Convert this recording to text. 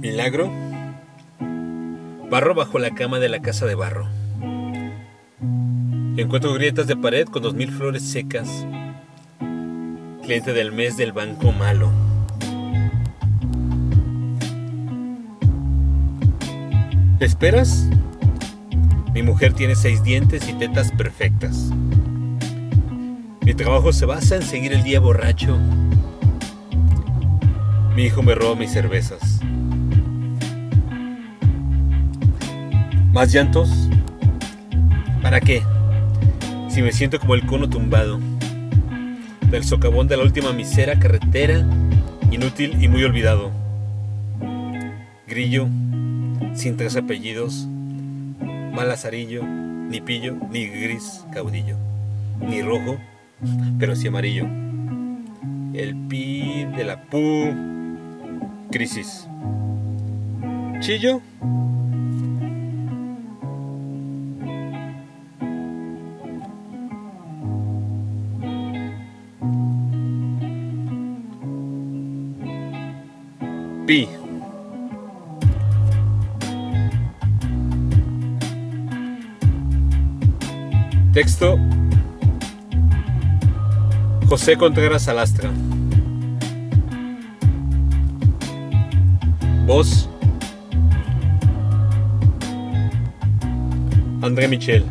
Milagro. Barro bajo la cama de la casa de barro. Encuentro grietas de pared con dos mil flores secas. Cliente del mes del banco malo. ¿Esperas? Mi mujer tiene seis dientes y tetas perfectas. Mi trabajo se basa en seguir el día borracho. Mi hijo me roba mis cervezas. ¿Más llantos? ¿Para qué? Si me siento como el cono tumbado del socavón de la última misera carretera, inútil y muy olvidado. Grillo, sin tres apellidos, mal azarillo, ni pillo, ni gris caudillo, ni rojo, pero sí amarillo. El pi de la pu, crisis. Chillo. Texto José Contreras Alastra. Voz André Michel.